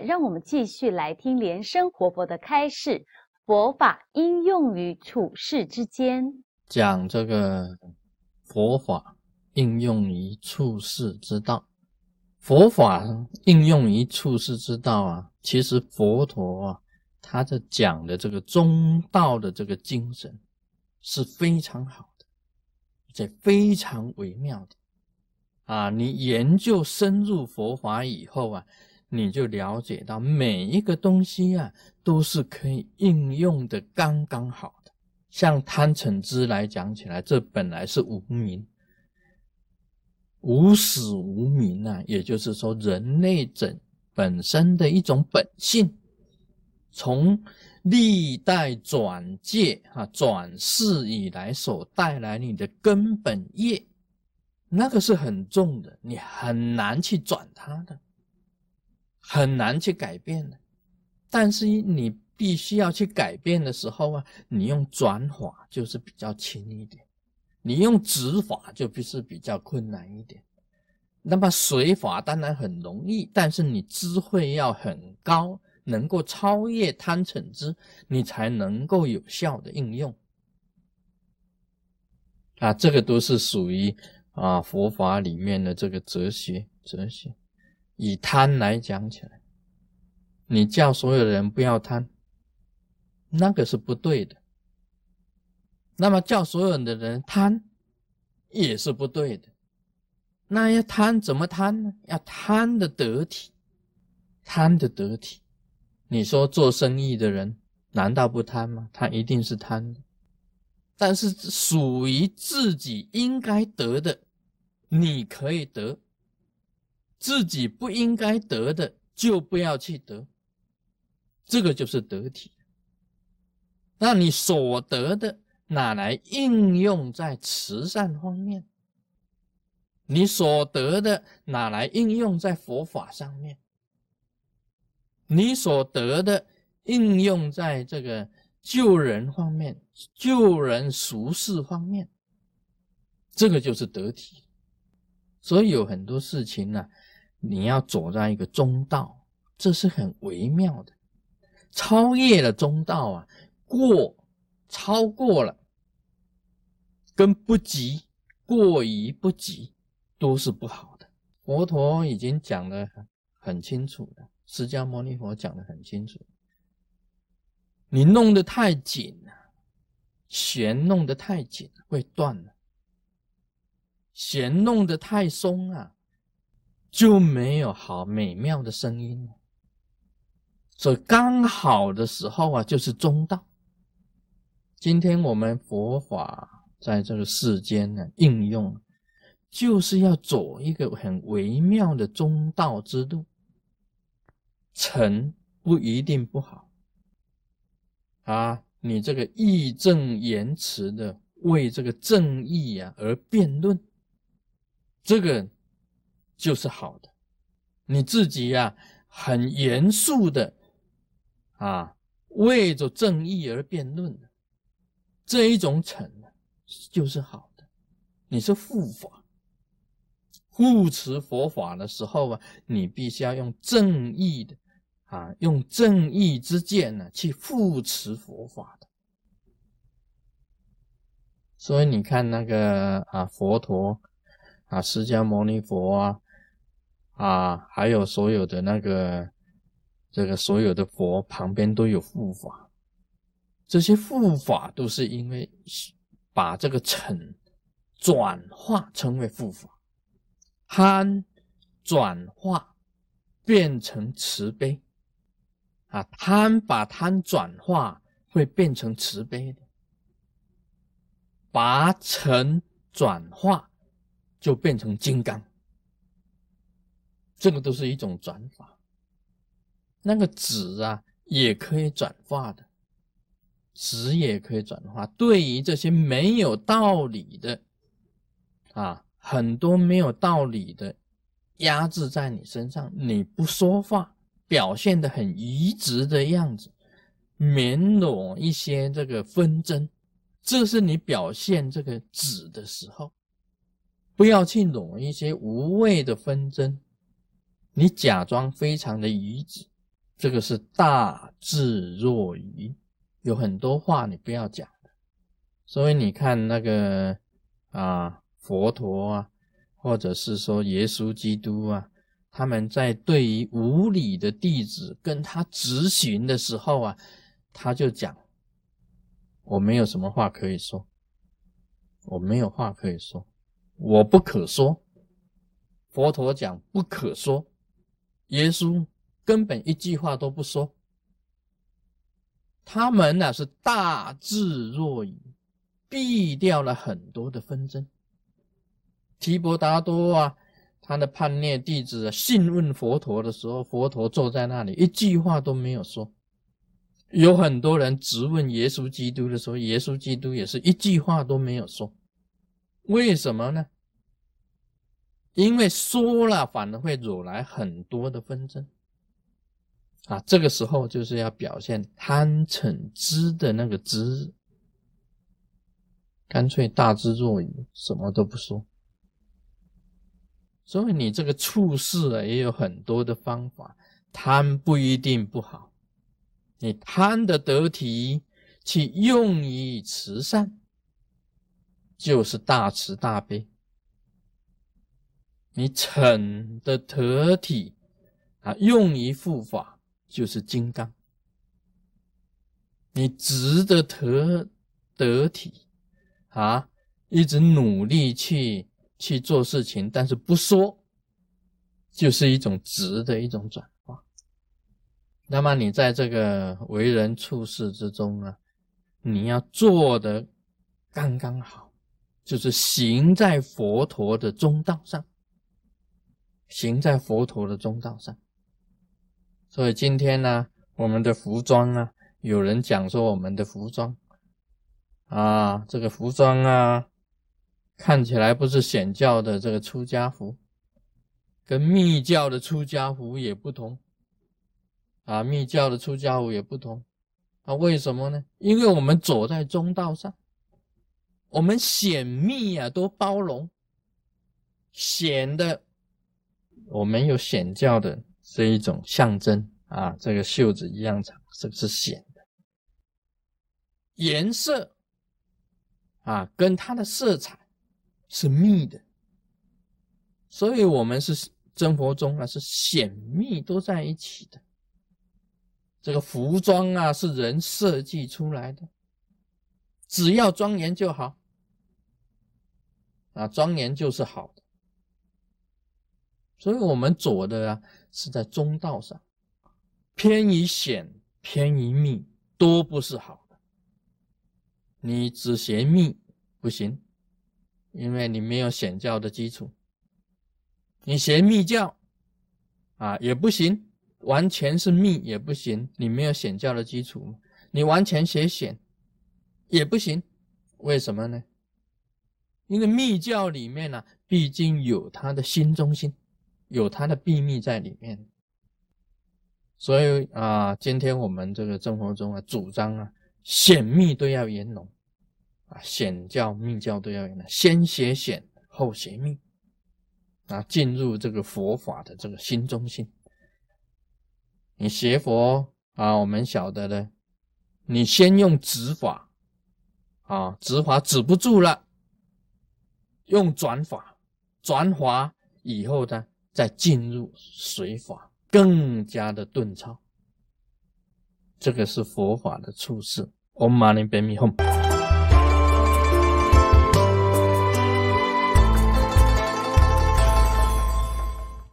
让我们继续来听莲生活佛的开示，佛法应用于处世之间，讲这个佛法应用于处世之道。佛法应用于处世之道啊，其实佛陀啊，他的讲的这个中道的这个精神是非常好的，而且非常微妙的啊。你研究深入佛法以后啊。你就了解到每一个东西啊，都是可以应用的刚刚好的。像贪嗔痴来讲起来，这本来是无名，无始无明啊，也就是说，人类整本身的一种本性，从历代转界啊转世以来所带来你的根本业，那个是很重的，你很难去转它的。很难去改变的，但是你必须要去改变的时候啊，你用转法就是比较轻一点，你用指法就必是比较困难一点。那么随法当然很容易，但是你智慧要很高，能够超越贪嗔痴，你才能够有效的应用。啊，这个都是属于啊佛法里面的这个哲学，哲学。以贪来讲起来，你叫所有人不要贪，那个是不对的。那么叫所有的人贪，也是不对的。那要贪怎么贪呢？要贪的得体，贪的得体。你说做生意的人难道不贪吗？他一定是贪的，但是属于自己应该得的，你可以得。自己不应该得的，就不要去得，这个就是得体。那你所得的，拿来应用在慈善方面？你所得的，拿来应用在佛法上面？你所得的，应用在这个救人方面、救人俗世方面？这个就是得体。所以有很多事情呢。你要走在一个中道，这是很微妙的。超越了中道啊，过超过了，跟不及过于不及都是不好的。佛陀已经讲的很清楚了，释迦牟尼佛讲的很清楚。你弄得太紧了，弦弄得太紧会断了；弦弄得太松啊。就没有好美妙的声音，所以刚好的时候啊，就是中道。今天我们佛法在这个世间呢应用，就是要走一个很微妙的中道之路。成不一定不好啊，你这个义正言辞的为这个正义啊而辩论，这个。就是好的，你自己呀，很严肃的啊，为着正义而辩论的这一种惩呢，就是好的。你是护法，护持佛法的时候啊，你必须要用正义的啊，用正义之剑呢去护持佛法的。所以你看那个啊，佛陀啊，释迦牟尼佛啊。啊，还有所有的那个，这个所有的佛旁边都有护法，这些护法都是因为把这个尘转化成为护法，贪转化变成慈悲，啊，贪把贪转化会变成慈悲的，把尘转化就变成金刚。这个都是一种转法，那个纸啊也可以转化的，纸也可以转化。对于这些没有道理的啊，很多没有道理的压制在你身上，你不说话，表现的很愚直的样子，免裸一些这个纷争，这是你表现这个纸的时候，不要去裸一些无谓的纷争。你假装非常的愚直，这个是大智若愚，有很多话你不要讲的。所以你看那个啊，佛陀啊，或者是说耶稣基督啊，他们在对于无理的弟子跟他执行的时候啊，他就讲：我没有什么话可以说，我没有话可以说，我不可说。佛陀讲不可说，耶稣。根本一句话都不说，他们呢是大智若愚，避掉了很多的纷争。提婆达多啊，他的叛逆弟子信问佛陀的时候，佛陀坐在那里，一句话都没有说。有很多人质问耶稣基督的时候，耶稣基督也是一句话都没有说。为什么呢？因为说了反而会惹来很多的纷争。啊，这个时候就是要表现贪嗔痴的那个知，干脆大智若愚，什么都不说。所以你这个处事啊，也有很多的方法。贪不一定不好，你贪的得体，去用于慈善，就是大慈大悲。你逞的得体啊，用于护法。就是金刚，你值得得得体啊，一直努力去去做事情，但是不说，就是一种直的一种转化。那么你在这个为人处事之中啊，你要做的刚刚好，就是行在佛陀的中道上，行在佛陀的中道上。所以今天呢，我们的服装啊，有人讲说我们的服装啊，这个服装啊，看起来不是显教的这个出家服，跟密教的出家服也不同啊，密教的出家服也不同啊，为什么呢？因为我们走在中道上，我们显密啊都包容，显的我们有显教的。是一种象征啊，这个袖子一样长，这个是显的颜色啊，跟它的色彩是密的，所以我们是真佛中啊，是显密都在一起的。这个服装啊，是人设计出来的，只要庄严就好啊，庄严就是好的，所以我们走的啊。是在中道上，偏于显，偏于密，都不是好的。你只学密不行，因为你没有显教的基础；你学密教啊也不行，完全是密也不行，你没有显教的基础。你完全学显也不行，为什么呢？因为密教里面呢，毕竟有他的心中心。有它的秘密在里面，所以啊，今天我们这个生活中啊，主张啊，显密都要严浓啊，显教密教都要严浓，先学显后学密啊，进入这个佛法的这个心中心。你学佛啊，我们晓得的，你先用指法啊，指法止不住了，用转法，转法以后呢？再进入水法，更加的顿超。这个是佛法的处世。Om Mani Padme Hum。